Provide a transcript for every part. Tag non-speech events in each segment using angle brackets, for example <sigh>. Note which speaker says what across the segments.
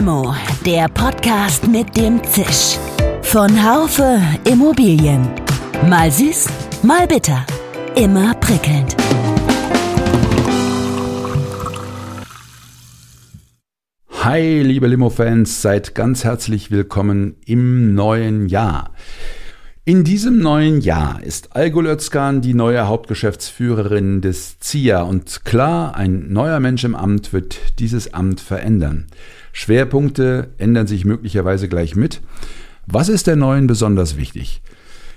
Speaker 1: Limo, der Podcast mit dem Zisch. Von Haufe Immobilien. Mal süß, mal bitter. Immer prickelnd.
Speaker 2: Hi, liebe Limo-Fans, seid ganz herzlich willkommen im neuen Jahr. In diesem neuen Jahr ist Algol Özkan die neue Hauptgeschäftsführerin des ZIA und klar, ein neuer Mensch im Amt wird dieses Amt verändern. Schwerpunkte ändern sich möglicherweise gleich mit. Was ist der neuen besonders wichtig?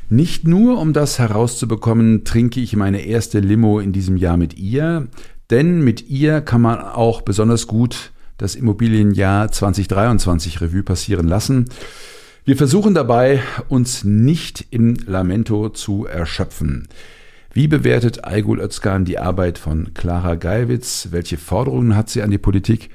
Speaker 2: Nicht nur, um das herauszubekommen, trinke ich meine erste Limo in diesem Jahr mit ihr, denn mit ihr kann man auch besonders gut das Immobilienjahr 2023 Revue passieren lassen. Wir versuchen dabei, uns nicht in Lamento zu erschöpfen. Wie bewertet Aygul Özkan die Arbeit von Clara Geiwitz? Welche Forderungen hat sie an die Politik?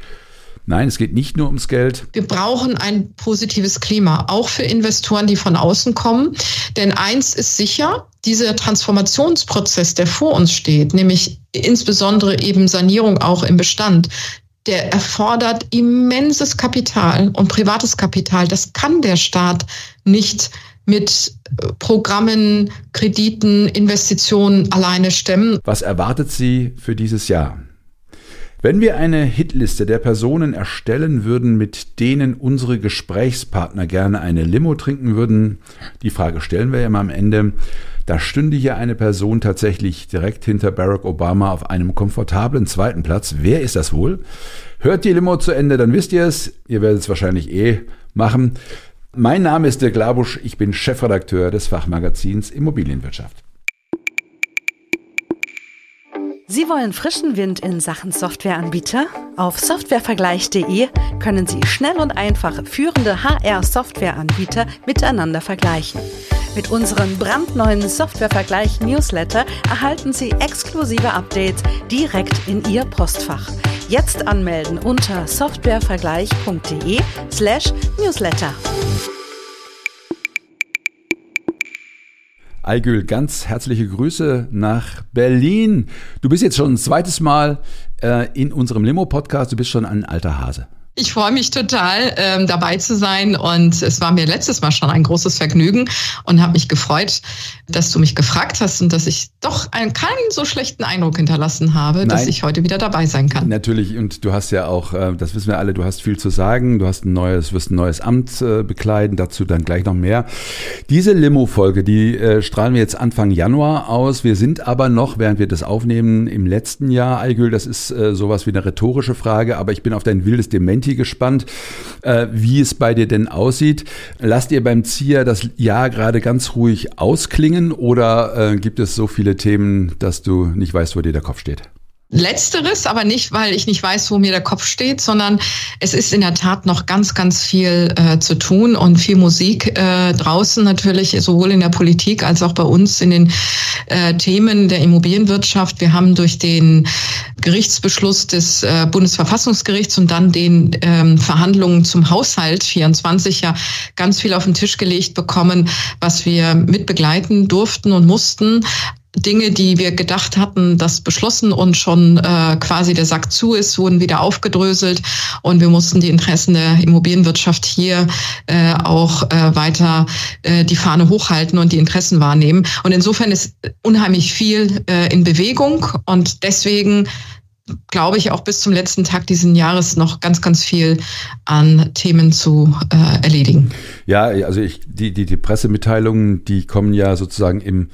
Speaker 2: Nein, es geht nicht nur ums Geld.
Speaker 3: Wir brauchen ein positives Klima, auch für Investoren, die von außen kommen. Denn eins ist sicher, dieser Transformationsprozess, der vor uns steht, nämlich insbesondere eben Sanierung auch im Bestand, der erfordert immenses Kapital und privates Kapital. Das kann der Staat nicht mit Programmen, Krediten, Investitionen alleine stemmen.
Speaker 2: Was erwartet Sie für dieses Jahr? Wenn wir eine Hitliste der Personen erstellen würden, mit denen unsere Gesprächspartner gerne eine Limo trinken würden, die Frage stellen wir ja mal am Ende, da stünde hier eine Person tatsächlich direkt hinter Barack Obama auf einem komfortablen zweiten Platz. Wer ist das wohl? Hört die Limo zu Ende, dann wisst ihr es. Ihr werdet es wahrscheinlich eh machen. Mein Name ist Dirk Labusch, ich bin Chefredakteur des Fachmagazins Immobilienwirtschaft.
Speaker 4: Sie wollen frischen Wind in Sachen Softwareanbieter? Auf softwarevergleich.de können Sie schnell und einfach führende HR-Softwareanbieter miteinander vergleichen. Mit unserem brandneuen Softwarevergleich-Newsletter erhalten Sie exklusive Updates direkt in Ihr Postfach. Jetzt anmelden unter softwarevergleich.de slash newsletter.
Speaker 2: Aygül, ganz herzliche Grüße nach Berlin. Du bist jetzt schon ein zweites Mal äh, in unserem Limo-Podcast. Du bist schon ein alter Hase.
Speaker 3: Ich freue mich total, ähm, dabei zu sein. Und es war mir letztes Mal schon ein großes Vergnügen und habe mich gefreut, dass du mich gefragt hast und dass ich doch einen keinen so schlechten Eindruck hinterlassen habe, Nein, dass ich heute wieder dabei sein kann.
Speaker 2: Natürlich. Und du hast ja auch, äh, das wissen wir alle, du hast viel zu sagen. Du hast ein neues, wirst ein neues Amt äh, bekleiden. Dazu dann gleich noch mehr. Diese Limo-Folge, die äh, strahlen wir jetzt Anfang Januar aus. Wir sind aber noch, während wir das aufnehmen, im letzten Jahr, Eigül, das ist sowas wie eine rhetorische Frage, aber ich bin auf dein wildes Dementi gespannt, wie es bei dir denn aussieht. Lasst ihr beim ZIA das Jahr gerade ganz ruhig ausklingen oder äh, gibt es so viele Themen, dass du nicht weißt, wo dir der Kopf steht?
Speaker 3: Letzteres, aber nicht, weil ich nicht weiß, wo mir der Kopf steht, sondern es ist in der Tat noch ganz, ganz viel äh, zu tun und viel Musik äh, draußen natürlich, sowohl in der Politik als auch bei uns in den äh, Themen der Immobilienwirtschaft. Wir haben durch den Gerichtsbeschluss des äh, Bundesverfassungsgerichts und dann den ähm, Verhandlungen zum Haushalt 24 ja ganz viel auf den Tisch gelegt bekommen, was wir mit begleiten durften und mussten. Dinge, die wir gedacht hatten, dass beschlossen und schon äh, quasi der Sack zu ist, wurden wieder aufgedröselt und wir mussten die Interessen der Immobilienwirtschaft hier äh, auch äh, weiter äh, die Fahne hochhalten und die Interessen wahrnehmen. Und insofern ist unheimlich viel äh, in Bewegung und deswegen glaube ich, auch bis zum letzten Tag diesen Jahres noch ganz, ganz viel an Themen zu äh, erledigen.
Speaker 2: Ja, also ich, die, die, die Pressemitteilungen, die kommen ja sozusagen im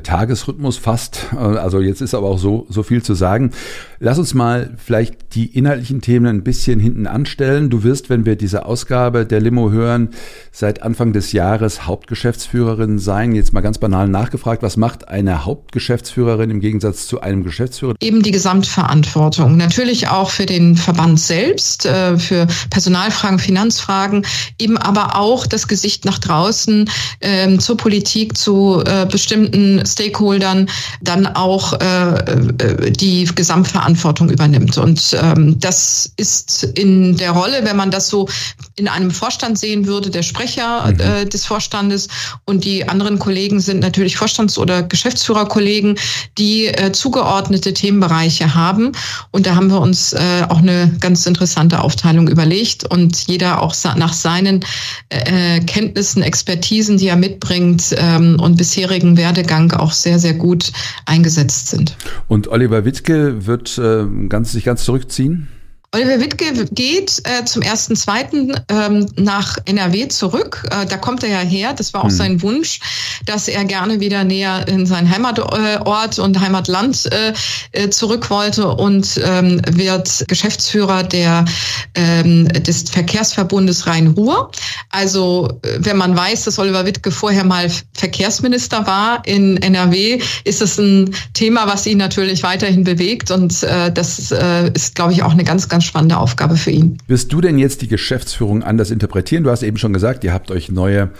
Speaker 2: Tagesrhythmus fast. Äh, also jetzt ist aber auch so, so viel zu sagen. Lass uns mal vielleicht die inhaltlichen Themen ein bisschen hinten anstellen. Du wirst, wenn wir diese Ausgabe der Limo hören, seit Anfang des Jahres Hauptgeschäftsführerin sein. Jetzt mal ganz banal nachgefragt, was macht eine Hauptgeschäftsführerin im Gegensatz zu einem Geschäftsführer?
Speaker 3: Eben die Gesamtverantwortung. Natürlich auch für den Verband selbst, äh, für Personalfragen, Finanzfragen, eben aber auch das Gesicht nach draußen ähm, zur Politik, zu äh, bestimmten Stakeholdern dann auch äh, die Gesamtverantwortung übernimmt. Und ähm, das ist in der Rolle, wenn man das so in einem Vorstand sehen würde, der Sprecher mhm. äh, des Vorstandes und die anderen Kollegen sind natürlich Vorstands- oder Geschäftsführerkollegen, die äh, zugeordnete Themenbereiche haben. Und da haben wir uns äh, auch eine ganz interessante Aufteilung überlegt und jeder auch nach seinen äh, Kenntnissen, Expertisen, die er mitbringt ähm, und bisherigen Werdegang auch sehr, sehr gut eingesetzt sind.
Speaker 2: Und Oliver Wittke wird äh, ganz, sich ganz zurückziehen?
Speaker 3: Oliver Wittke geht äh, zum ersten, zweiten ähm, nach NRW zurück. Äh, da kommt er ja her. Das war auch hm. sein Wunsch, dass er gerne wieder näher in sein Heimatort und Heimatland äh, äh, zurück wollte und ähm, wird Geschäftsführer der ähm, des Verkehrsverbundes Rhein-Ruhr. Also äh, wenn man weiß, dass Oliver Wittke vorher mal Verkehrsminister war in NRW, ist es ein Thema, was ihn natürlich weiterhin bewegt und äh, das äh, ist, glaube ich, auch eine ganz, ganz ganz spannende Aufgabe für ihn.
Speaker 2: Wirst du denn jetzt die Geschäftsführung anders interpretieren? Du hast eben schon gesagt, ihr habt euch neue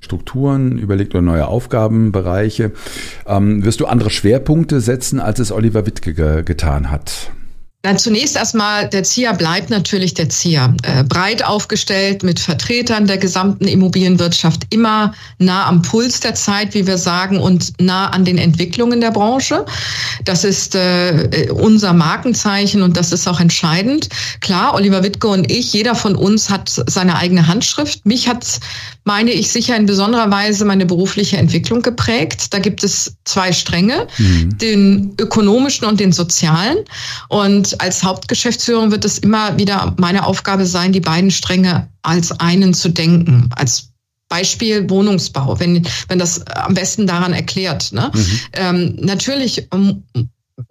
Speaker 2: Strukturen überlegt oder neue Aufgabenbereiche. Ähm, wirst du andere Schwerpunkte setzen, als es Oliver Wittke ge getan hat?
Speaker 3: Dann zunächst erstmal, der ZIA bleibt natürlich der ZIA. Äh, breit aufgestellt mit Vertretern der gesamten Immobilienwirtschaft, immer nah am Puls der Zeit, wie wir sagen, und nah an den Entwicklungen der Branche. Das ist äh, unser Markenzeichen und das ist auch entscheidend. Klar, Oliver Wittke und ich, jeder von uns hat seine eigene Handschrift. Mich hat, meine ich, sicher in besonderer Weise meine berufliche Entwicklung geprägt. Da gibt es zwei Stränge, mhm. den ökonomischen und den sozialen. Und als Hauptgeschäftsführung wird es immer wieder meine Aufgabe sein, die beiden Stränge als einen zu denken, als Beispiel Wohnungsbau, wenn, wenn das am besten daran erklärt. Ne? Mhm. Ähm, natürlich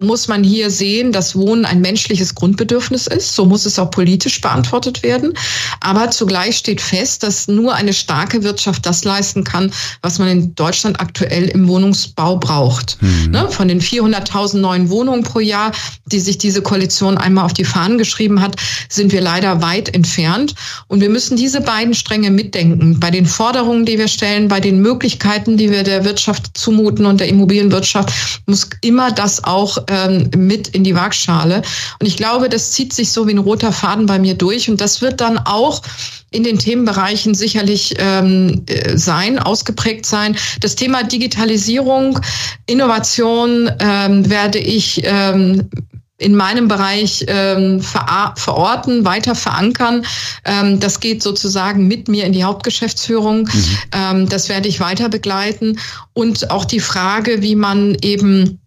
Speaker 3: muss man hier sehen, dass Wohnen ein menschliches Grundbedürfnis ist. So muss es auch politisch beantwortet werden. Aber zugleich steht fest, dass nur eine starke Wirtschaft das leisten kann, was man in Deutschland aktuell im Wohnungsbau braucht. Mhm. Ne? Von den 400.000 neuen Wohnungen pro Jahr, die sich diese Koalition einmal auf die Fahnen geschrieben hat, sind wir leider weit entfernt. Und wir müssen diese beiden Stränge mitdenken. Bei den Forderungen, die wir stellen, bei den Möglichkeiten, die wir der Wirtschaft zumuten und der Immobilienwirtschaft, muss immer das auch ähm, mit in die Waagschale. Und ich glaube, das zieht sich so wie ein roter Faden bei mir durch. Und das wird dann auch in den Themenbereichen sicherlich ähm, äh, sein, ausgeprägt sein. Das Thema Digitalisierung, Innovation ähm, werde ich ähm, in meinem Bereich ähm, ver verorten, weiter verankern. Ähm, das geht sozusagen mit mir in die Hauptgeschäftsführung. Mhm. Ähm, das werde ich weiter begleiten. Und auch die Frage, wie man eben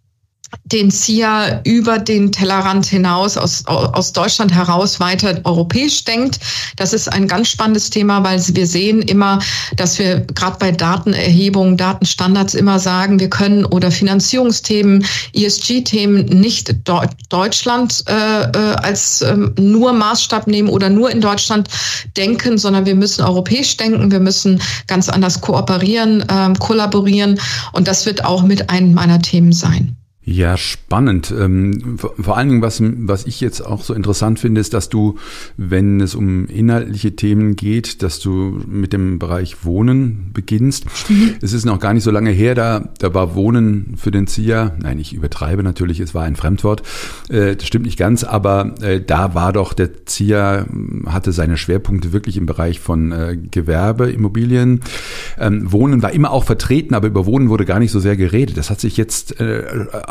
Speaker 3: den ZIA über den Tellerrand hinaus, aus, aus Deutschland heraus weiter europäisch denkt. Das ist ein ganz spannendes Thema, weil wir sehen immer, dass wir gerade bei Datenerhebung, Datenstandards immer sagen, wir können oder Finanzierungsthemen, ESG-Themen nicht Deutschland äh, äh, als äh, nur Maßstab nehmen oder nur in Deutschland denken, sondern wir müssen europäisch denken, wir müssen ganz anders kooperieren, äh, kollaborieren und das wird auch mit einem meiner Themen sein.
Speaker 2: Ja, spannend. Ähm, vor allen Dingen, was, was ich jetzt auch so interessant finde, ist, dass du, wenn es um inhaltliche Themen geht, dass du mit dem Bereich Wohnen beginnst. Mhm. Es ist noch gar nicht so lange her, da, da war Wohnen für den ZIA, nein, ich übertreibe natürlich, es war ein Fremdwort, äh, das stimmt nicht ganz, aber äh, da war doch der ZIA, hatte seine Schwerpunkte wirklich im Bereich von äh, Gewerbe, Immobilien. Ähm, Wohnen war immer auch vertreten, aber über Wohnen wurde gar nicht so sehr geredet. Das hat sich jetzt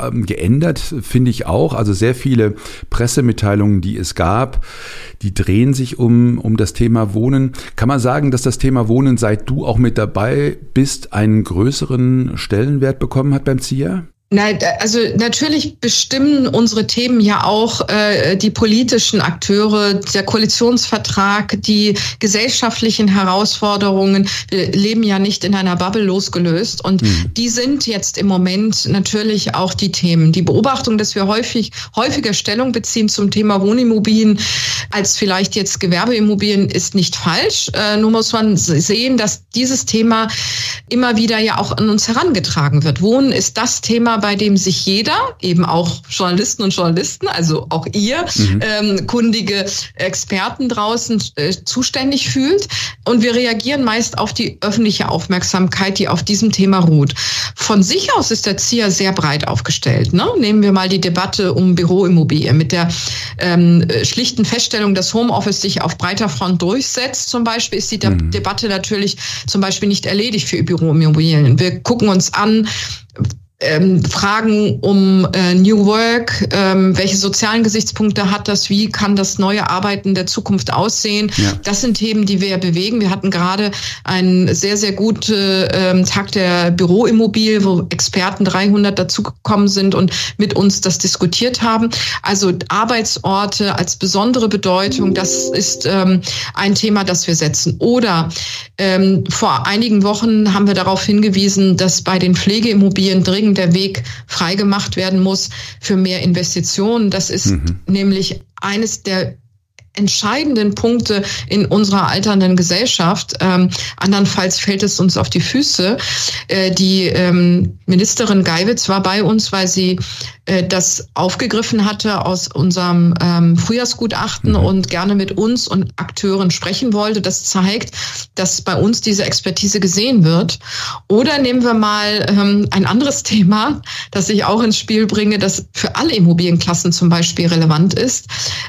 Speaker 2: ähm, geändert, finde ich auch. Also sehr viele Pressemitteilungen, die es gab, die drehen sich um, um das Thema Wohnen. Kann man sagen, dass das Thema Wohnen, seit du auch mit dabei bist, einen größeren Stellenwert bekommen hat beim ZIA?
Speaker 3: Nein, also natürlich bestimmen unsere Themen ja auch äh, die politischen Akteure, der Koalitionsvertrag, die gesellschaftlichen Herausforderungen. Wir leben ja nicht in einer Bubble losgelöst und mhm. die sind jetzt im Moment natürlich auch die Themen. Die Beobachtung, dass wir häufig häufiger Stellung beziehen zum Thema Wohnimmobilien als vielleicht jetzt Gewerbeimmobilien ist nicht falsch. Äh, nur muss man sehen, dass dieses Thema immer wieder ja auch an uns herangetragen wird. Wohnen ist das Thema bei dem sich jeder, eben auch Journalisten und Journalisten, also auch ihr, mhm. ähm, kundige Experten draußen äh, zuständig fühlt. Und wir reagieren meist auf die öffentliche Aufmerksamkeit, die auf diesem Thema ruht. Von sich aus ist der ZIA sehr breit aufgestellt. Ne? Nehmen wir mal die Debatte um Büroimmobilien mit der ähm, schlichten Feststellung, dass Homeoffice sich auf breiter Front durchsetzt. Zum Beispiel ist die De mhm. Debatte natürlich zum Beispiel nicht erledigt für Büroimmobilien. Wir gucken uns an, ähm, Fragen um äh, New Work, ähm, welche sozialen Gesichtspunkte hat das, wie kann das neue Arbeiten der Zukunft aussehen. Ja. Das sind Themen, die wir ja bewegen. Wir hatten gerade einen sehr, sehr guten ähm, Tag der Büroimmobilie, wo Experten 300 dazugekommen sind und mit uns das diskutiert haben. Also Arbeitsorte als besondere Bedeutung, das ist ähm, ein Thema, das wir setzen. Oder ähm, vor einigen Wochen haben wir darauf hingewiesen, dass bei den Pflegeimmobilien dringend dringend der Weg freigemacht werden muss für mehr Investitionen. Das ist mhm. nämlich eines der entscheidenden Punkte in unserer alternden Gesellschaft. Ähm, andernfalls fällt es uns auf die Füße. Äh, die ähm, Ministerin Geiwitz war bei uns, weil sie äh, das aufgegriffen hatte aus unserem ähm, Frühjahrsgutachten mhm. und gerne mit uns und Akteuren sprechen wollte. Das zeigt, dass bei uns diese Expertise gesehen wird. Oder nehmen wir mal ähm, ein anderes <laughs> Thema, das ich auch ins Spiel bringe, das für alle Immobilienklassen zum Beispiel relevant ist.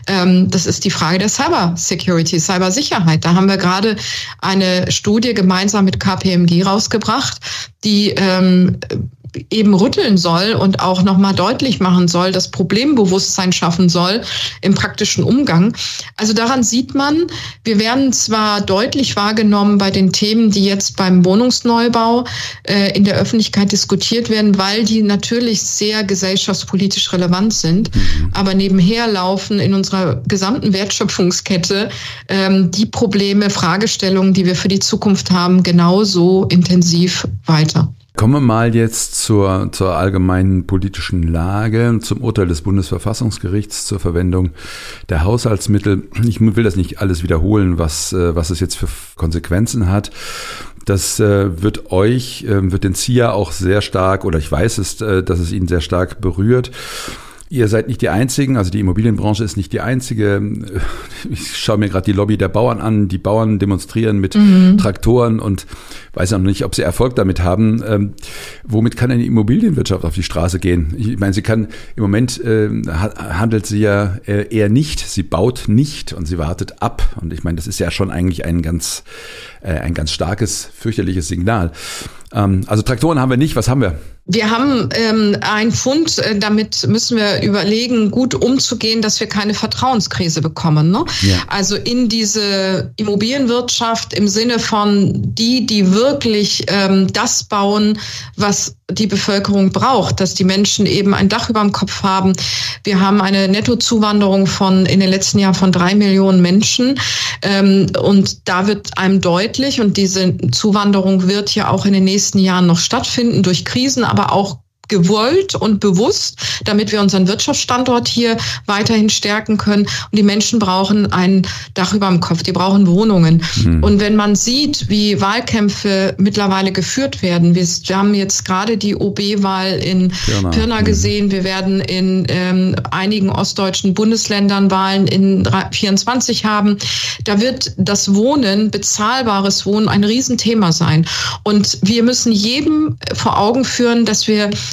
Speaker 3: Ähm, das ist die Frage der Cyber Security, Cybersicherheit. Da haben wir gerade eine Studie gemeinsam mit KPMG rausgebracht, die ähm, eben rütteln soll und auch nochmal deutlich machen soll, das Problembewusstsein schaffen soll im praktischen Umgang. Also daran sieht man, wir werden zwar deutlich wahrgenommen bei den Themen, die jetzt beim Wohnungsneubau äh, in der Öffentlichkeit diskutiert werden, weil die natürlich sehr gesellschaftspolitisch relevant sind, mhm. aber nebenher laufen in unserer gesamten Wertschöpfungskette ähm, die Probleme, Fragestellungen, die wir für die Zukunft haben, genauso intensiv weiter.
Speaker 2: Kommen wir mal jetzt zur, zur allgemeinen politischen Lage, zum Urteil des Bundesverfassungsgerichts zur Verwendung der Haushaltsmittel. Ich will das nicht alles wiederholen, was, äh, was es jetzt für Konsequenzen hat. Das äh, wird euch, äh, wird den ZIA auch sehr stark, oder ich weiß es, dass es ihn sehr stark berührt. Ihr seid nicht die Einzigen, also die Immobilienbranche ist nicht die einzige. Ich schaue mir gerade die Lobby der Bauern an. Die Bauern demonstrieren mit mhm. Traktoren und weiß auch noch nicht, ob sie Erfolg damit haben. Ähm, womit kann die Immobilienwirtschaft auf die Straße gehen? Ich meine, sie kann im Moment äh, handelt sie ja äh, eher nicht. Sie baut nicht und sie wartet ab. Und ich meine, das ist ja schon eigentlich ein ganz, äh, ein ganz starkes, fürchterliches Signal. Ähm, also Traktoren haben wir nicht. Was haben wir?
Speaker 3: Wir haben ähm, einen Fund, äh, damit müssen wir überlegen, gut umzugehen, dass wir keine Vertrauenskrise bekommen. Ne? Ja. Also in diese Immobilienwirtschaft im Sinne von die, die wirklich ähm, das bauen, was die Bevölkerung braucht, dass die Menschen eben ein Dach über dem Kopf haben. Wir haben eine Nettozuwanderung von in den letzten Jahren von drei Millionen Menschen. Ähm, und da wird einem deutlich, und diese Zuwanderung wird ja auch in den nächsten Jahren noch stattfinden durch Krisen, aber auch gewollt und bewusst, damit wir unseren Wirtschaftsstandort hier weiterhin stärken können. Und die Menschen brauchen ein Dach über dem Kopf, die brauchen Wohnungen. Mhm. Und wenn man sieht, wie Wahlkämpfe mittlerweile geführt werden, wir, haben jetzt gerade die OB-Wahl in Pirna, Pirna mhm. gesehen, wir werden in ähm, einigen ostdeutschen Bundesländern Wahlen in 24 haben, da wird das Wohnen, bezahlbares Wohnen ein Riesenthema sein. Und wir müssen jedem vor Augen führen, dass wir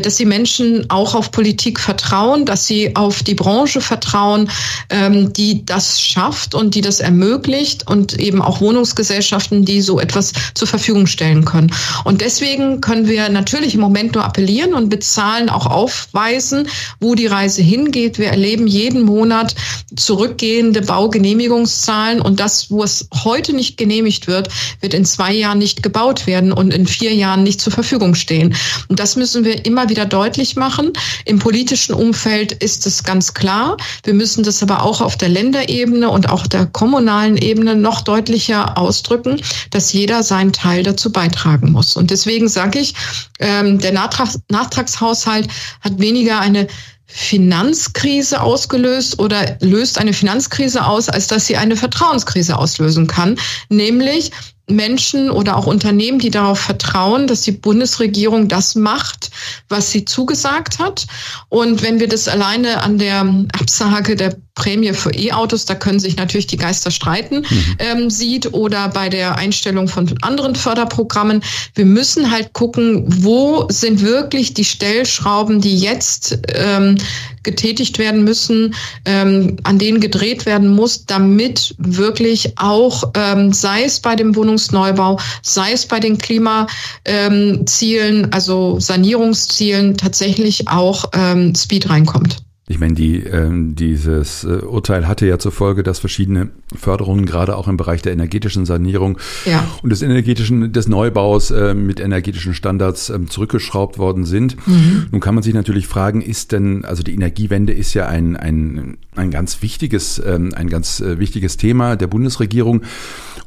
Speaker 3: dass die Menschen auch auf Politik vertrauen, dass sie auf die Branche vertrauen, ähm, die das schafft und die das ermöglicht und eben auch Wohnungsgesellschaften, die so etwas zur Verfügung stellen können. Und deswegen können wir natürlich im Moment nur appellieren und bezahlen, auch aufweisen, wo die Reise hingeht. Wir erleben jeden Monat zurückgehende Baugenehmigungszahlen und das, wo es heute nicht genehmigt wird, wird in zwei Jahren nicht gebaut werden und in vier Jahren nicht zur Verfügung stehen. Und das müssen wir immer wieder deutlich machen. Im politischen Umfeld ist es ganz klar. Wir müssen das aber auch auf der Länderebene und auch der kommunalen Ebene noch deutlicher ausdrücken, dass jeder seinen Teil dazu beitragen muss. Und deswegen sage ich, ähm, der Nachtrags Nachtragshaushalt hat weniger eine Finanzkrise ausgelöst oder löst eine Finanzkrise aus, als dass sie eine Vertrauenskrise auslösen kann. Nämlich, Menschen oder auch Unternehmen, die darauf vertrauen, dass die Bundesregierung das macht, was sie zugesagt hat. Und wenn wir das alleine an der Absage der Prämie für E-Autos, da können sich natürlich die Geister streiten, mhm. ähm, sieht oder bei der Einstellung von anderen Förderprogrammen. Wir müssen halt gucken, wo sind wirklich die Stellschrauben, die jetzt ähm, getätigt werden müssen, ähm, an denen gedreht werden muss, damit wirklich auch, ähm, sei es bei dem Wohnungsneubau, sei es bei den Klimazielen, ähm, also Sanierungszielen, tatsächlich auch ähm, Speed reinkommt.
Speaker 2: Ich meine, die, äh, dieses äh, Urteil hatte ja zur Folge, dass verschiedene Förderungen gerade auch im Bereich der energetischen Sanierung ja. und des energetischen des Neubaus äh, mit energetischen Standards äh, zurückgeschraubt worden sind. Mhm. Nun kann man sich natürlich fragen, ist denn also die Energiewende ist ja ein ein ein ganz wichtiges ähm, ein ganz äh, wichtiges Thema der Bundesregierung.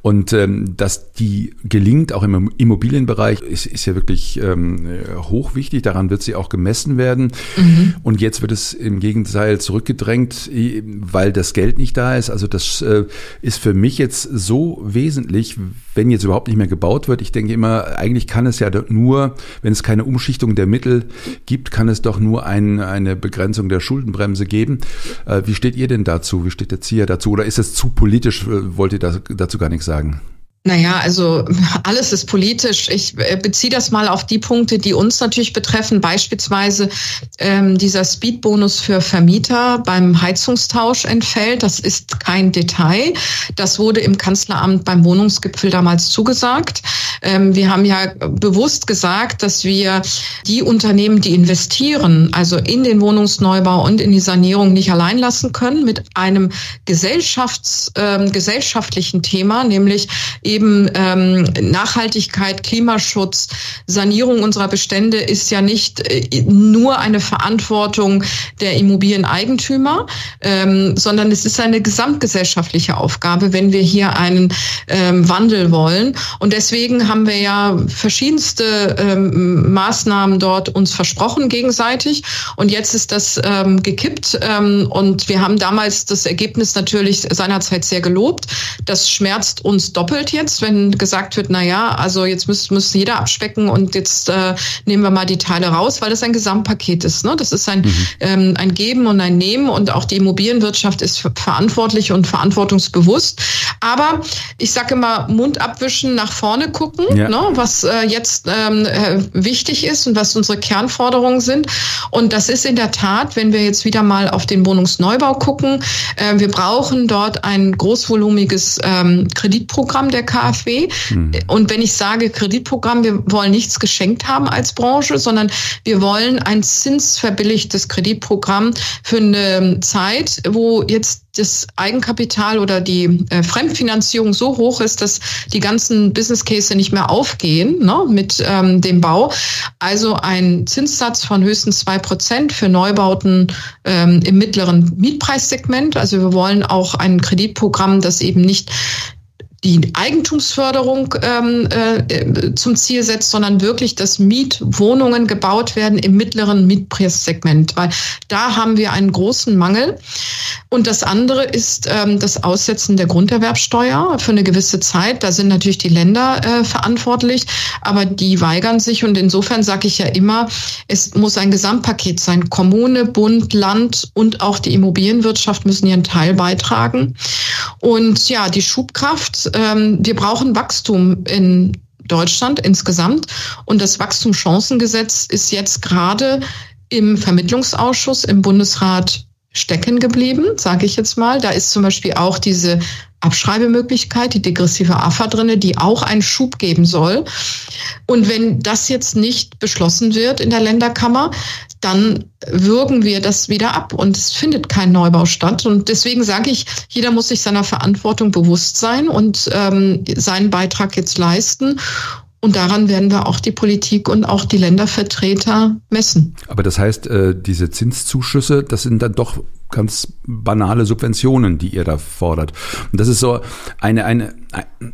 Speaker 2: Und ähm, dass die gelingt, auch im Immobilienbereich, ist, ist ja wirklich ähm, hoch wichtig. Daran wird sie auch gemessen werden. Mhm. Und jetzt wird es im Gegenteil zurückgedrängt, weil das Geld nicht da ist. Also das äh, ist für mich jetzt so wesentlich, wenn jetzt überhaupt nicht mehr gebaut wird. Ich denke immer, eigentlich kann es ja nur, wenn es keine Umschichtung der Mittel gibt, kann es doch nur ein, eine Begrenzung der Schuldenbremse geben. Äh, wie steht ihr denn dazu? Wie steht der ZIA dazu? Oder ist es zu politisch? Wollt ihr dazu gar nichts sagen?
Speaker 3: Naja, also <laughs> alles ist politisch. Ich äh, beziehe das mal auf die Punkte, die uns natürlich betreffen. Beispielsweise ähm, dieser Speedbonus für Vermieter beim Heizungstausch entfällt. Das ist kein Detail. Das wurde im Kanzleramt beim Wohnungsgipfel damals zugesagt. Ähm, wir haben ja bewusst gesagt, dass wir die Unternehmen, die investieren, also in den Wohnungsneubau und in die Sanierung nicht allein lassen können mit einem Gesellschafts, äh, gesellschaftlichen Thema, nämlich eben ähm, Nachhaltigkeit, Klimaschutz, Sanierung unserer Bestände ist ja nicht äh, nur eine Verantwortung der Immobilieneigentümer, ähm, sondern es ist eine gesamtgesellschaftliche Aufgabe, wenn wir hier einen ähm, Wandel wollen. Und deswegen haben wir ja verschiedenste ähm, Maßnahmen dort uns versprochen gegenseitig. Und jetzt ist das ähm, gekippt. Ähm, und wir haben damals das Ergebnis natürlich seinerzeit sehr gelobt. Das schmerzt uns doppelt jetzt jetzt, wenn gesagt wird, na ja, also jetzt muss, muss jeder abspecken und jetzt äh, nehmen wir mal die Teile raus, weil das ein Gesamtpaket ist. Ne? Das ist ein, mhm. ähm, ein Geben und ein Nehmen und auch die Immobilienwirtschaft ist verantwortlich und verantwortungsbewusst. Aber ich sage immer, Mund abwischen, nach vorne gucken, ja. ne? was äh, jetzt ähm, äh, wichtig ist und was unsere Kernforderungen sind. Und das ist in der Tat, wenn wir jetzt wieder mal auf den Wohnungsneubau gucken, äh, wir brauchen dort ein großvolumiges ähm, Kreditprogramm der KfW. Mhm. Und wenn ich sage Kreditprogramm, wir wollen nichts geschenkt haben als Branche, sondern wir wollen ein zinsverbilligtes Kreditprogramm für eine Zeit, wo jetzt das Eigenkapital oder die äh, Fremdfinanzierung so hoch ist, dass die ganzen Business Case nicht mehr aufgehen ne, mit ähm, dem Bau. Also ein Zinssatz von höchstens zwei Prozent für Neubauten ähm, im mittleren Mietpreissegment. Also wir wollen auch ein Kreditprogramm, das eben nicht die Eigentumsförderung ähm, äh, zum Ziel setzt, sondern wirklich, dass Mietwohnungen gebaut werden im mittleren Mietpreissegment, weil da haben wir einen großen Mangel. Und das andere ist ähm, das Aussetzen der Grunderwerbsteuer für eine gewisse Zeit. Da sind natürlich die Länder äh, verantwortlich, aber die weigern sich. Und insofern sage ich ja immer, es muss ein Gesamtpaket sein. Kommune, Bund, Land und auch die Immobilienwirtschaft müssen ihren Teil beitragen. Und ja, die Schubkraft ähm, wir brauchen Wachstum in Deutschland insgesamt. Und das Wachstumschancengesetz ist jetzt gerade im Vermittlungsausschuss im Bundesrat stecken geblieben, sage ich jetzt mal. Da ist zum Beispiel auch diese Abschreibemöglichkeit, die degressive AFA drinne, die auch einen Schub geben soll. Und wenn das jetzt nicht beschlossen wird in der Länderkammer, dann würgen wir das wieder ab und es findet kein Neubau statt. Und deswegen sage ich, jeder muss sich seiner Verantwortung bewusst sein und ähm, seinen Beitrag jetzt leisten. Und daran werden wir auch die Politik und auch die Ländervertreter messen.
Speaker 2: Aber das heißt, äh, diese Zinszuschüsse, das sind dann doch ganz banale Subventionen, die ihr da fordert. Und das ist so eine, eine,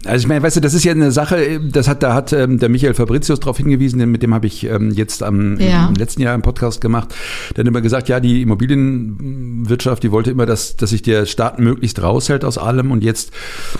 Speaker 2: also ich meine, weißt du, das ist ja eine Sache, das hat, da hat ähm, der Michael Fabricius darauf hingewiesen, denn mit dem habe ich ähm, jetzt am ja. im letzten Jahr einen Podcast gemacht. Der hat immer gesagt, ja, die Immobilienwirtschaft Wirtschaft, die wollte immer, dass, dass sich der Staat möglichst raushält aus allem und jetzt,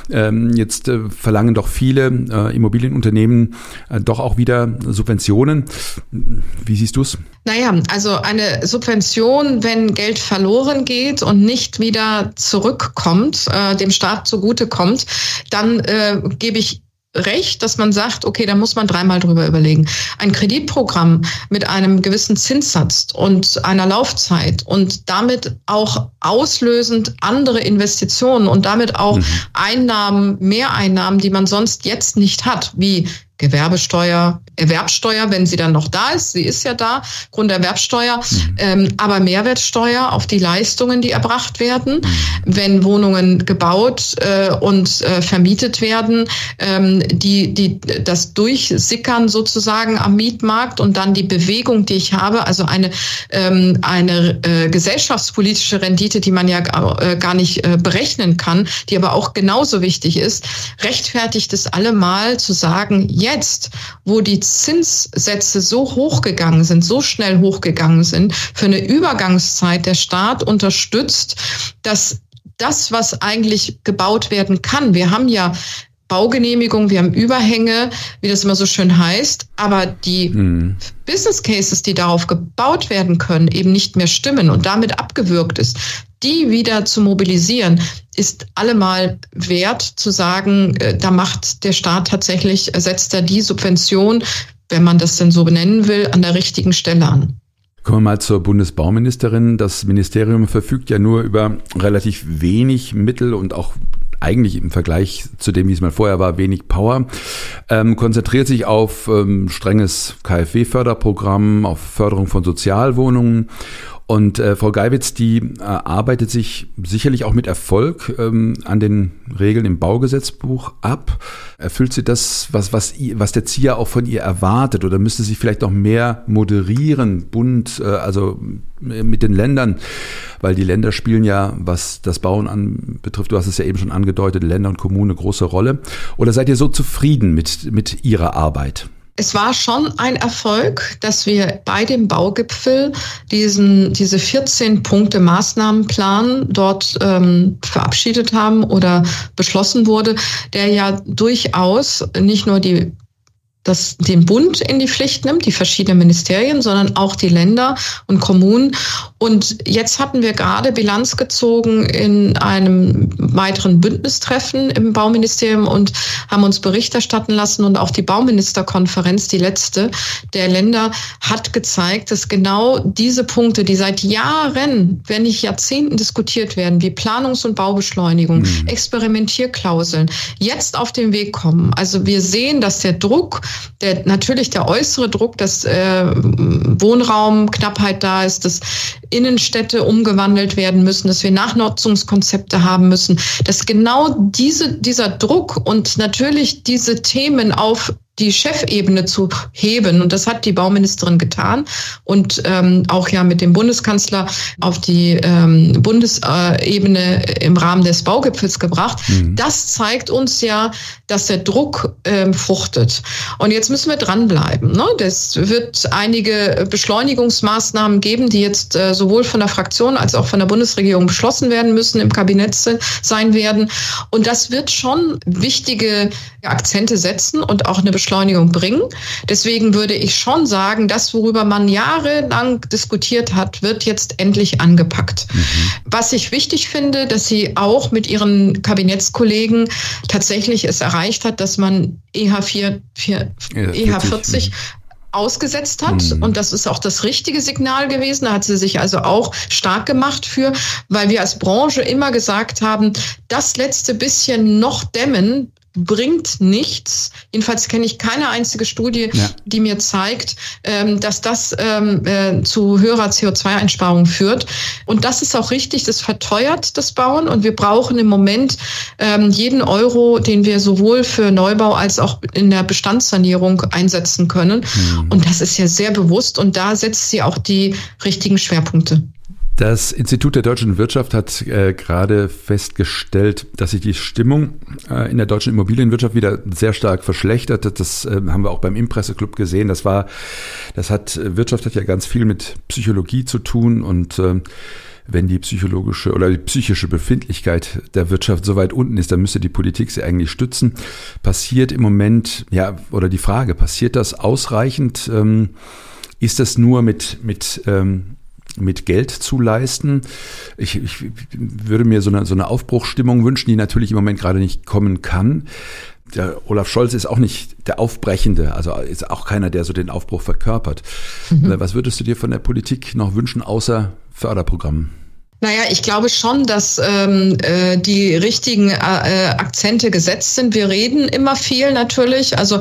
Speaker 2: ähm, jetzt äh, verlangen doch viele äh, Immobilienunternehmen äh, doch auch wieder Subventionen. Wie siehst du es?
Speaker 3: Naja, also eine Subvention, wenn Geld verloren geht und nicht wieder zurückkommt, äh, dem Staat zugutekommt, dann äh, gebe ich recht, dass man sagt, okay, da muss man dreimal drüber überlegen. Ein Kreditprogramm mit einem gewissen Zinssatz und einer Laufzeit und damit auch auslösend andere Investitionen und damit auch mhm. Einnahmen, Mehreinnahmen, die man sonst jetzt nicht hat, wie Gewerbesteuer, Erwerbsteuer, wenn sie dann noch da ist. Sie ist ja da, Grunderwerbsteuer, mhm. ähm, aber Mehrwertsteuer auf die Leistungen, die erbracht werden, mhm. wenn Wohnungen gebaut äh, und äh, vermietet werden, ähm, die, die das Durchsickern sozusagen am Mietmarkt und dann die Bewegung, die ich habe, also eine, ähm, eine äh, gesellschaftspolitische Rendite, die man ja äh, gar nicht äh, berechnen kann, die aber auch genauso wichtig ist, rechtfertigt es allemal zu sagen, jetzt, wo die Zinssätze so hochgegangen sind, so schnell hochgegangen sind, für eine Übergangszeit der Staat unterstützt, dass das, was eigentlich gebaut werden kann. Wir haben ja Baugenehmigung, wir haben Überhänge, wie das immer so schön heißt, aber die mhm. Business Cases, die darauf gebaut werden können, eben nicht mehr stimmen und damit abgewürgt ist, die wieder zu mobilisieren, ist allemal wert zu sagen, äh, da macht der Staat tatsächlich, setzt er die Subvention, wenn man das denn so benennen will, an der richtigen Stelle an.
Speaker 2: Kommen wir mal zur Bundesbauministerin. Das Ministerium verfügt ja nur über relativ wenig Mittel und auch eigentlich im Vergleich zu dem, wie es mal vorher war, wenig Power, ähm, konzentriert sich auf ähm, strenges KfW-Förderprogramm, auf Förderung von Sozialwohnungen und äh, Frau Geiwitz, die äh, arbeitet sich sicherlich auch mit Erfolg ähm, an den Regeln im Baugesetzbuch ab. Erfüllt sie das, was, was, was der Zieher auch von ihr erwartet? Oder müsste sie vielleicht noch mehr moderieren, bunt, äh, also mit den Ländern? Weil die Länder spielen ja, was das Bauen anbetrifft, du hast es ja eben schon angedeutet, Länder und Kommunen eine große Rolle. Oder seid ihr so zufrieden mit, mit ihrer Arbeit?
Speaker 3: Es war schon ein Erfolg, dass wir bei dem Baugipfel diesen, diese 14 Punkte Maßnahmenplan dort ähm, verabschiedet haben oder beschlossen wurde, der ja durchaus nicht nur die das den Bund in die Pflicht nimmt, die verschiedenen Ministerien, sondern auch die Länder und Kommunen. Und jetzt hatten wir gerade Bilanz gezogen in einem weiteren Bündnistreffen im Bauministerium und haben uns Bericht erstatten lassen. Und auch die Bauministerkonferenz, die letzte der Länder, hat gezeigt, dass genau diese Punkte, die seit Jahren, wenn nicht Jahrzehnten diskutiert werden, wie Planungs- und Baubeschleunigung, mhm. Experimentierklauseln, jetzt auf den Weg kommen. Also wir sehen, dass der Druck der, natürlich der äußere Druck, dass äh, Wohnraumknappheit da ist, dass Innenstädte umgewandelt werden müssen, dass wir Nachnutzungskonzepte haben müssen, dass genau diese, dieser Druck und natürlich diese Themen auf die Chefebene zu heben. Und das hat die Bauministerin getan und ähm, auch ja mit dem Bundeskanzler auf die ähm, Bundesebene im Rahmen des Baugipfels gebracht. Mhm. Das zeigt uns ja, dass der Druck ähm, fruchtet. Und jetzt müssen wir dranbleiben. Ne? Das wird einige Beschleunigungsmaßnahmen geben, die jetzt äh, sowohl von der Fraktion als auch von der Bundesregierung beschlossen werden müssen, im Kabinett sein werden. Und das wird schon wichtige Akzente setzen und auch eine Beschleunigung bringen. Deswegen würde ich schon sagen, das, worüber man jahrelang diskutiert hat, wird jetzt endlich angepackt. Mhm. Was ich wichtig finde, dass sie auch mit ihren Kabinettskollegen tatsächlich es erreicht hat, dass man EH4, 4, ja, EH40 ausgesetzt hat. Mhm. Und das ist auch das richtige Signal gewesen. Da hat sie sich also auch stark gemacht für, weil wir als Branche immer gesagt haben, das letzte bisschen noch dämmen, bringt nichts. Jedenfalls kenne ich keine einzige Studie, ja. die mir zeigt, ähm, dass das ähm, äh, zu höherer CO2-Einsparung führt. Und das ist auch richtig, das verteuert das Bauen und wir brauchen im Moment ähm, jeden Euro, den wir sowohl für Neubau als auch in der Bestandssanierung einsetzen können. Mhm. Und das ist ja sehr bewusst und da setzt sie auch die richtigen Schwerpunkte.
Speaker 2: Das Institut der deutschen Wirtschaft hat äh, gerade festgestellt, dass sich die Stimmung äh, in der deutschen Immobilienwirtschaft wieder sehr stark verschlechtert. Das äh, haben wir auch beim Impresseclub gesehen. Das war, das hat Wirtschaft hat ja ganz viel mit Psychologie zu tun und äh, wenn die psychologische oder die psychische Befindlichkeit der Wirtschaft so weit unten ist, dann müsste die Politik sie eigentlich stützen. Passiert im Moment, ja, oder die Frage, passiert das ausreichend? Ähm, ist das nur mit, mit ähm, mit Geld zu leisten. Ich, ich würde mir so eine, so eine Aufbruchstimmung wünschen, die natürlich im Moment gerade nicht kommen kann. Der Olaf Scholz ist auch nicht der Aufbrechende, also ist auch keiner, der so den Aufbruch verkörpert. Mhm. Was würdest du dir von der Politik noch wünschen, außer Förderprogrammen?
Speaker 3: Naja, ich glaube schon, dass ähm, äh, die richtigen äh, Akzente gesetzt sind. Wir reden immer viel natürlich. Also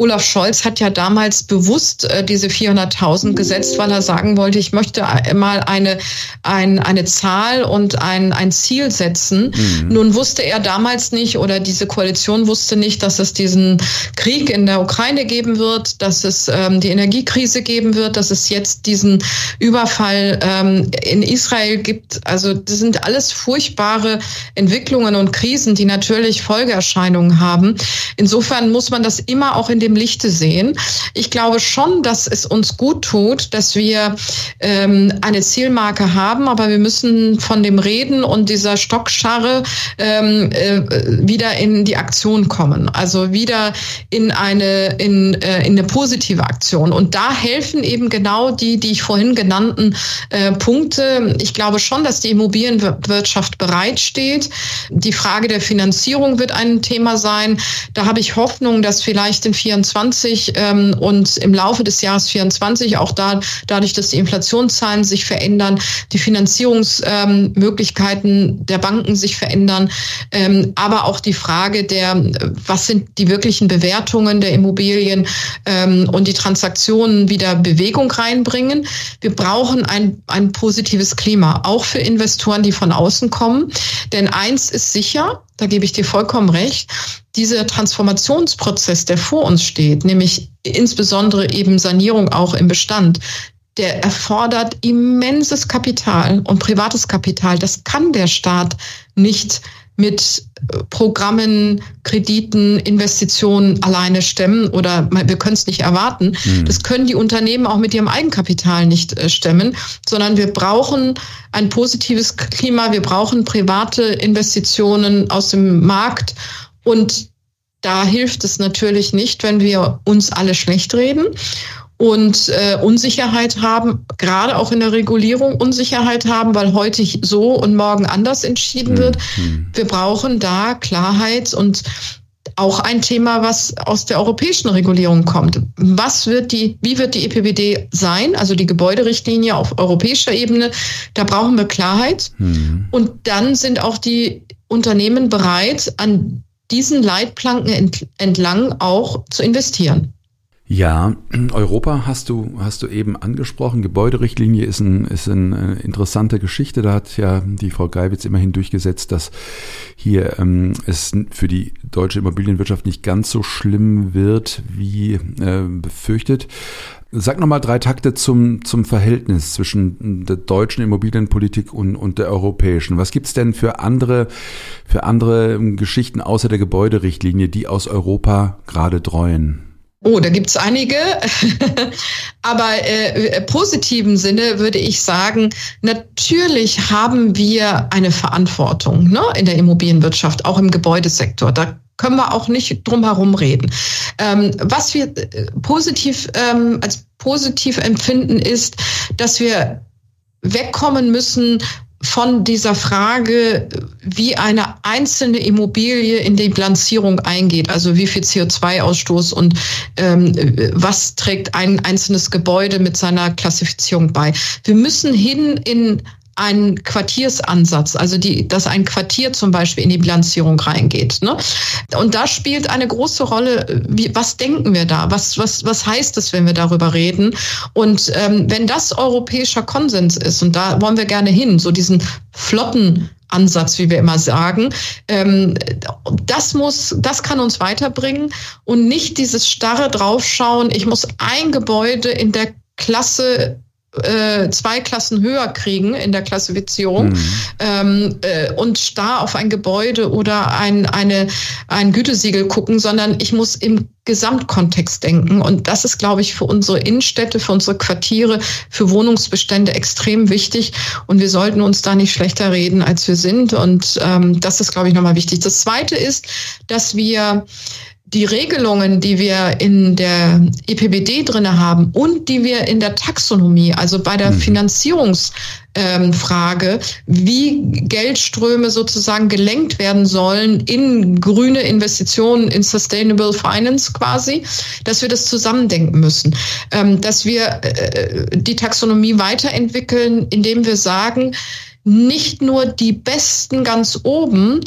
Speaker 3: Olaf Scholz hat ja damals bewusst äh, diese 400.000 gesetzt, weil er sagen wollte, ich möchte mal eine, ein, eine Zahl und ein, ein Ziel setzen. Mhm. Nun wusste er damals nicht oder diese Koalition wusste nicht, dass es diesen Krieg in der Ukraine geben wird, dass es ähm, die Energiekrise geben wird, dass es jetzt diesen Überfall ähm, in Israel gibt. Also das sind alles furchtbare Entwicklungen und Krisen, die natürlich Folgeerscheinungen haben. Insofern muss man das immer auch in dem dem Lichte sehen. Ich glaube schon, dass es uns gut tut, dass wir ähm, eine Zielmarke haben, aber wir müssen von dem Reden und dieser Stockscharre ähm, äh, wieder in die Aktion kommen. Also wieder in eine, in, äh, in eine positive Aktion. Und da helfen eben genau die, die ich vorhin genannten äh, Punkte. Ich glaube schon, dass die Immobilienwirtschaft bereitsteht. Die Frage der Finanzierung wird ein Thema sein. Da habe ich Hoffnung, dass vielleicht in 24 24 ähm, und im Laufe des Jahres 24 auch da, dadurch, dass die Inflationszahlen sich verändern, die Finanzierungsmöglichkeiten ähm, der Banken sich verändern, ähm, aber auch die Frage der, was sind die wirklichen Bewertungen der Immobilien ähm, und die Transaktionen wieder Bewegung reinbringen. Wir brauchen ein, ein positives Klima, auch für Investoren, die von außen kommen. Denn eins ist sicher, da gebe ich dir vollkommen recht, dieser Transformationsprozess, der vor uns steht, nämlich insbesondere eben Sanierung auch im Bestand, der erfordert immenses Kapital und privates Kapital. Das kann der Staat nicht mit äh, Programmen, Krediten, Investitionen alleine stemmen oder wir können es nicht erwarten. Mhm. Das können die Unternehmen auch mit ihrem Eigenkapital nicht äh, stemmen, sondern wir brauchen ein positives Klima, wir brauchen private Investitionen aus dem Markt und da hilft es natürlich nicht, wenn wir uns alle schlecht reden und äh, Unsicherheit haben, gerade auch in der Regulierung Unsicherheit haben, weil heute so und morgen anders entschieden wird. Mhm. Wir brauchen da Klarheit und auch ein Thema, was aus der europäischen Regulierung kommt. Was wird die, wie wird die EPBD sein? Also die Gebäuderichtlinie auf europäischer Ebene. Da brauchen wir Klarheit. Mhm. Und dann sind auch die Unternehmen bereit, an diesen Leitplanken entlang auch zu investieren.
Speaker 2: Ja, Europa hast du, hast du eben angesprochen. Gebäuderichtlinie ist, ein, ist eine interessante Geschichte. Da hat ja die Frau Geibitz immerhin durchgesetzt, dass hier ähm, es für die deutsche Immobilienwirtschaft nicht ganz so schlimm wird, wie äh, befürchtet. Sag nochmal drei Takte zum, zum Verhältnis zwischen der deutschen Immobilienpolitik und, und der europäischen. Was gibt's denn für andere, für andere Geschichten außer der Gebäuderichtlinie, die aus Europa gerade dreuen?
Speaker 3: Oh, da gibt's einige. <laughs> Aber äh, positiven Sinne würde ich sagen, natürlich haben wir eine Verantwortung ne, in der Immobilienwirtschaft, auch im Gebäudesektor. Da können wir auch nicht drum herum reden. Ähm, was wir äh, positiv ähm, als positiv empfinden, ist, dass wir wegkommen müssen von dieser Frage, wie eine einzelne Immobilie in die Bilanzierung eingeht, also wie viel CO2-Ausstoß und ähm, was trägt ein einzelnes Gebäude mit seiner Klassifizierung bei. Wir müssen hin in einen Quartiersansatz, also die, dass ein Quartier zum Beispiel in die Bilanzierung reingeht. Ne? Und da spielt eine große Rolle, wie, was denken wir da? Was, was, was heißt es, wenn wir darüber reden? Und ähm, wenn das europäischer Konsens ist, und da wollen wir gerne hin, so diesen flotten Ansatz, wie wir immer sagen. Ähm, das muss, das kann uns weiterbringen und nicht dieses starre draufschauen. Ich muss ein Gebäude in der Klasse äh, zwei Klassen höher kriegen in der Klassifizierung mhm. ähm, äh, und starr auf ein Gebäude oder ein, eine, ein Gütesiegel gucken, sondern ich muss im Gesamtkontext denken. Und das ist, glaube ich, für unsere Innenstädte, für unsere Quartiere, für Wohnungsbestände extrem wichtig. Und wir sollten uns da nicht schlechter reden, als wir sind. Und ähm, das ist, glaube ich, nochmal wichtig. Das Zweite ist, dass wir die Regelungen, die wir in der EPBD drinne haben und die wir in der Taxonomie, also bei der mhm. Finanzierungsfrage, ähm, wie Geldströme sozusagen gelenkt werden sollen in grüne Investitionen, in Sustainable Finance quasi, dass wir das zusammendenken müssen, ähm, dass wir äh, die Taxonomie weiterentwickeln, indem wir sagen, nicht nur die Besten ganz oben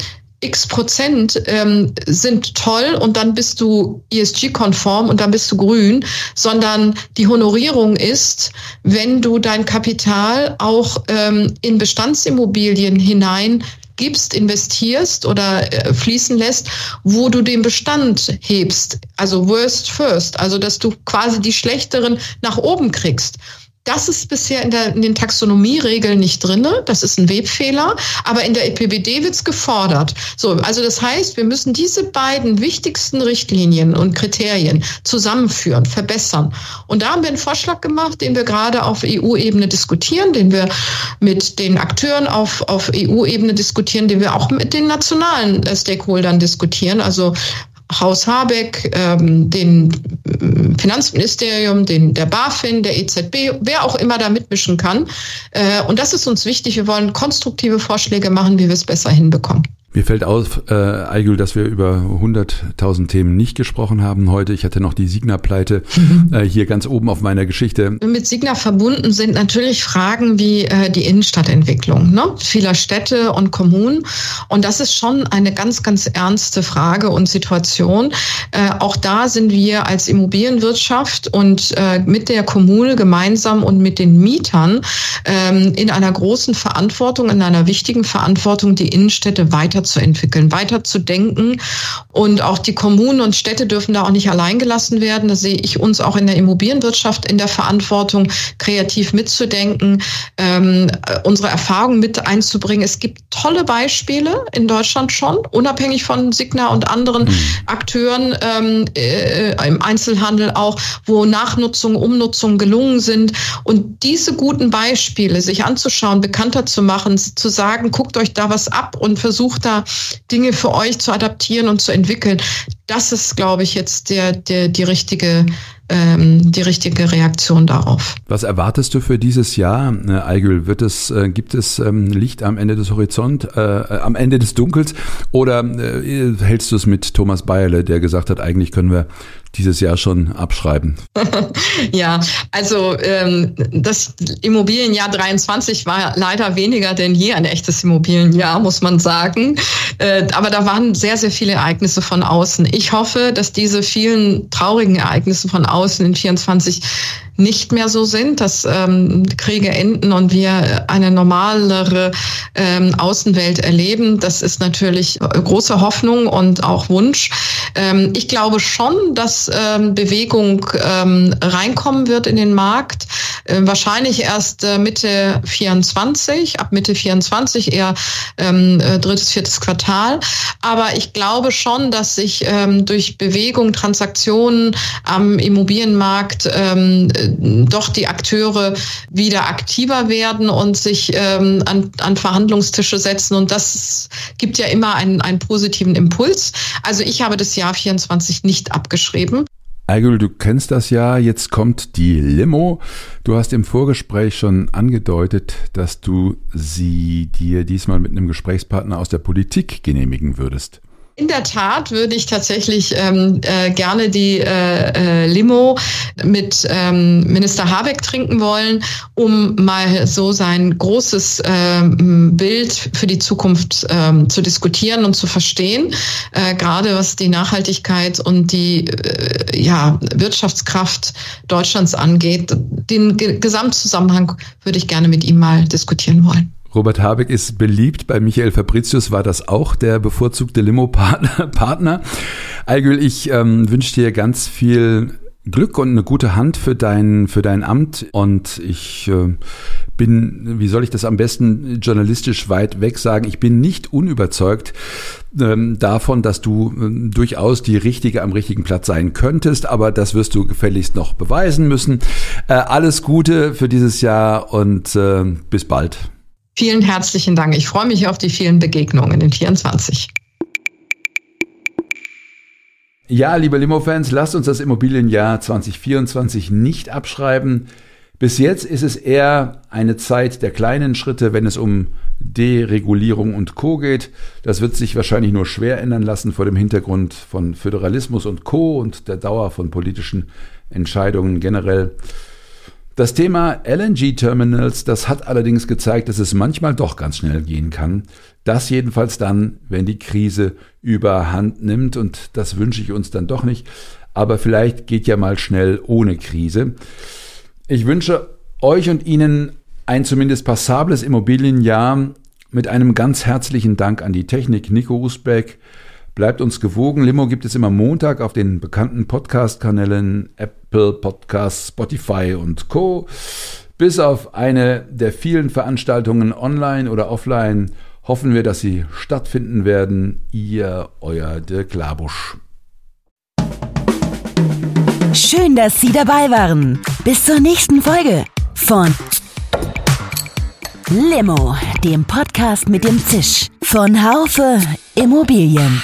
Speaker 3: x Prozent ähm, sind toll und dann bist du ESG-konform und dann bist du grün, sondern die Honorierung ist, wenn du dein Kapital auch ähm, in Bestandsimmobilien hinein gibst, investierst oder äh, fließen lässt, wo du den Bestand hebst. Also worst first, also dass du quasi die schlechteren nach oben kriegst. Das ist bisher in, der, in den Taxonomieregeln nicht drinne. Das ist ein Webfehler. Aber in der EPBD wird es gefordert. So, also das heißt, wir müssen diese beiden wichtigsten Richtlinien und Kriterien zusammenführen, verbessern. Und da haben wir einen Vorschlag gemacht, den wir gerade auf EU-Ebene diskutieren, den wir mit den Akteuren auf, auf EU-Ebene diskutieren, den wir auch mit den nationalen äh, Stakeholdern diskutieren. Also Haus Habeck, ähm, den äh, Finanzministerium, den, der BaFin, der EZB, wer auch immer da mitmischen kann. Äh, und das ist uns wichtig. Wir wollen konstruktive Vorschläge machen, wie wir es besser hinbekommen.
Speaker 2: Mir fällt auf, äh, Eigül, dass wir über 100.000 Themen nicht gesprochen haben heute. Ich hatte noch die Signa-Pleite mhm. äh, hier ganz oben auf meiner Geschichte.
Speaker 3: Mit Signa verbunden sind natürlich Fragen wie äh, die Innenstadtentwicklung ne? vieler Städte und Kommunen. Und das ist schon eine ganz, ganz ernste Frage und Situation. Äh, auch da sind wir als Immobilienwirtschaft und äh, mit der Kommune gemeinsam und mit den Mietern äh, in einer großen Verantwortung, in einer wichtigen Verantwortung, die Innenstädte weiter weiterzuentwickeln, weiterzudenken. Und auch die Kommunen und Städte dürfen da auch nicht allein gelassen werden. Da sehe ich uns auch in der Immobilienwirtschaft in der Verantwortung, kreativ mitzudenken, ähm, unsere Erfahrungen mit einzubringen. Es gibt tolle Beispiele in Deutschland schon, unabhängig von Signa und anderen mhm. Akteuren ähm, äh, im Einzelhandel auch, wo Nachnutzung, Umnutzung gelungen sind. Und diese guten Beispiele sich anzuschauen, bekannter zu machen, zu sagen, guckt euch da was ab und versucht da Dinge für euch zu adaptieren und zu entwickeln. Das ist, glaube ich, jetzt der, der, die richtige ähm, die richtige Reaktion darauf.
Speaker 2: Was erwartest du für dieses Jahr, äh, Eigül? Wird es, äh, gibt es ähm, Licht am Ende des Horizont, äh, äh, am Ende des Dunkels? Oder äh, hältst du es mit Thomas Bayerle, der gesagt hat, eigentlich können wir dieses Jahr schon abschreiben? <laughs>
Speaker 3: ja, also ähm, das Immobilienjahr 23 war leider weniger denn je ein echtes Immobilienjahr, muss man sagen. Äh, aber da waren sehr, sehr viele Ereignisse von außen. Ich hoffe, dass diese vielen traurigen Ereignisse von außen in 24 nicht mehr so sind, dass ähm, Kriege enden und wir eine normalere ähm, Außenwelt erleben. Das ist natürlich große Hoffnung und auch Wunsch. Ähm, ich glaube schon, dass ähm, Bewegung ähm, reinkommen wird in den Markt. Äh, wahrscheinlich erst äh, Mitte 24, ab Mitte 24 eher ähm, äh, drittes, viertes Quartal. Aber ich glaube schon, dass sich ähm, durch Bewegung, Transaktionen am Immobilienmarkt ähm, doch die Akteure wieder aktiver werden und sich ähm, an, an Verhandlungstische setzen. Und das gibt ja immer einen, einen positiven Impuls. Also ich habe das Jahr 24 nicht abgeschrieben.
Speaker 2: Eigül, du kennst das ja, jetzt kommt die Limo. Du hast im Vorgespräch schon angedeutet, dass du sie dir diesmal mit einem Gesprächspartner aus der Politik genehmigen würdest.
Speaker 3: In der Tat würde ich tatsächlich ähm, äh, gerne die äh, äh, Limo mit ähm, Minister Habeck trinken wollen, um mal so sein großes ähm, Bild für die Zukunft ähm, zu diskutieren und zu verstehen, äh, gerade was die Nachhaltigkeit und die äh, ja, Wirtschaftskraft Deutschlands angeht. Den Gesamtzusammenhang würde ich gerne mit ihm mal diskutieren wollen.
Speaker 2: Robert Habeck ist beliebt. Bei Michael Fabricius war das auch der bevorzugte Limo-Partner. <laughs> Eigül, ich ähm, wünsche dir ganz viel Glück und eine gute Hand für dein, für dein Amt und ich äh, bin, wie soll ich das am besten journalistisch weit weg sagen, ich bin nicht unüberzeugt ähm, davon, dass du äh, durchaus die Richtige am richtigen Platz sein könntest, aber das wirst du gefälligst noch beweisen müssen. Äh, alles Gute für dieses Jahr und äh, bis bald.
Speaker 3: Vielen herzlichen Dank. Ich freue mich auf die vielen Begegnungen in 24.
Speaker 2: Ja, liebe Limo-Fans, lasst uns das Immobilienjahr 2024 nicht abschreiben. Bis jetzt ist es eher eine Zeit der kleinen Schritte, wenn es um Deregulierung und Co geht. Das wird sich wahrscheinlich nur schwer ändern lassen vor dem Hintergrund von Föderalismus und Co und der Dauer von politischen Entscheidungen generell. Das Thema LNG-Terminals, das hat allerdings gezeigt, dass es manchmal doch ganz schnell gehen kann. Das jedenfalls dann, wenn die Krise überhand nimmt und das wünsche ich uns dann doch nicht. Aber vielleicht geht ja mal schnell ohne Krise. Ich wünsche euch und Ihnen ein zumindest passables Immobilienjahr mit einem ganz herzlichen Dank an die Technik Nico Usbeck, Bleibt uns gewogen. Limo gibt es immer Montag auf den bekannten Podcast-Kanälen Apple Podcasts, Spotify und Co. Bis auf eine der vielen Veranstaltungen online oder offline hoffen wir, dass sie stattfinden werden. Ihr, euer Dirk Labusch.
Speaker 1: Schön, dass Sie dabei waren. Bis zur nächsten Folge von Limo, dem Podcast mit dem Zisch von Haufe Immobilien.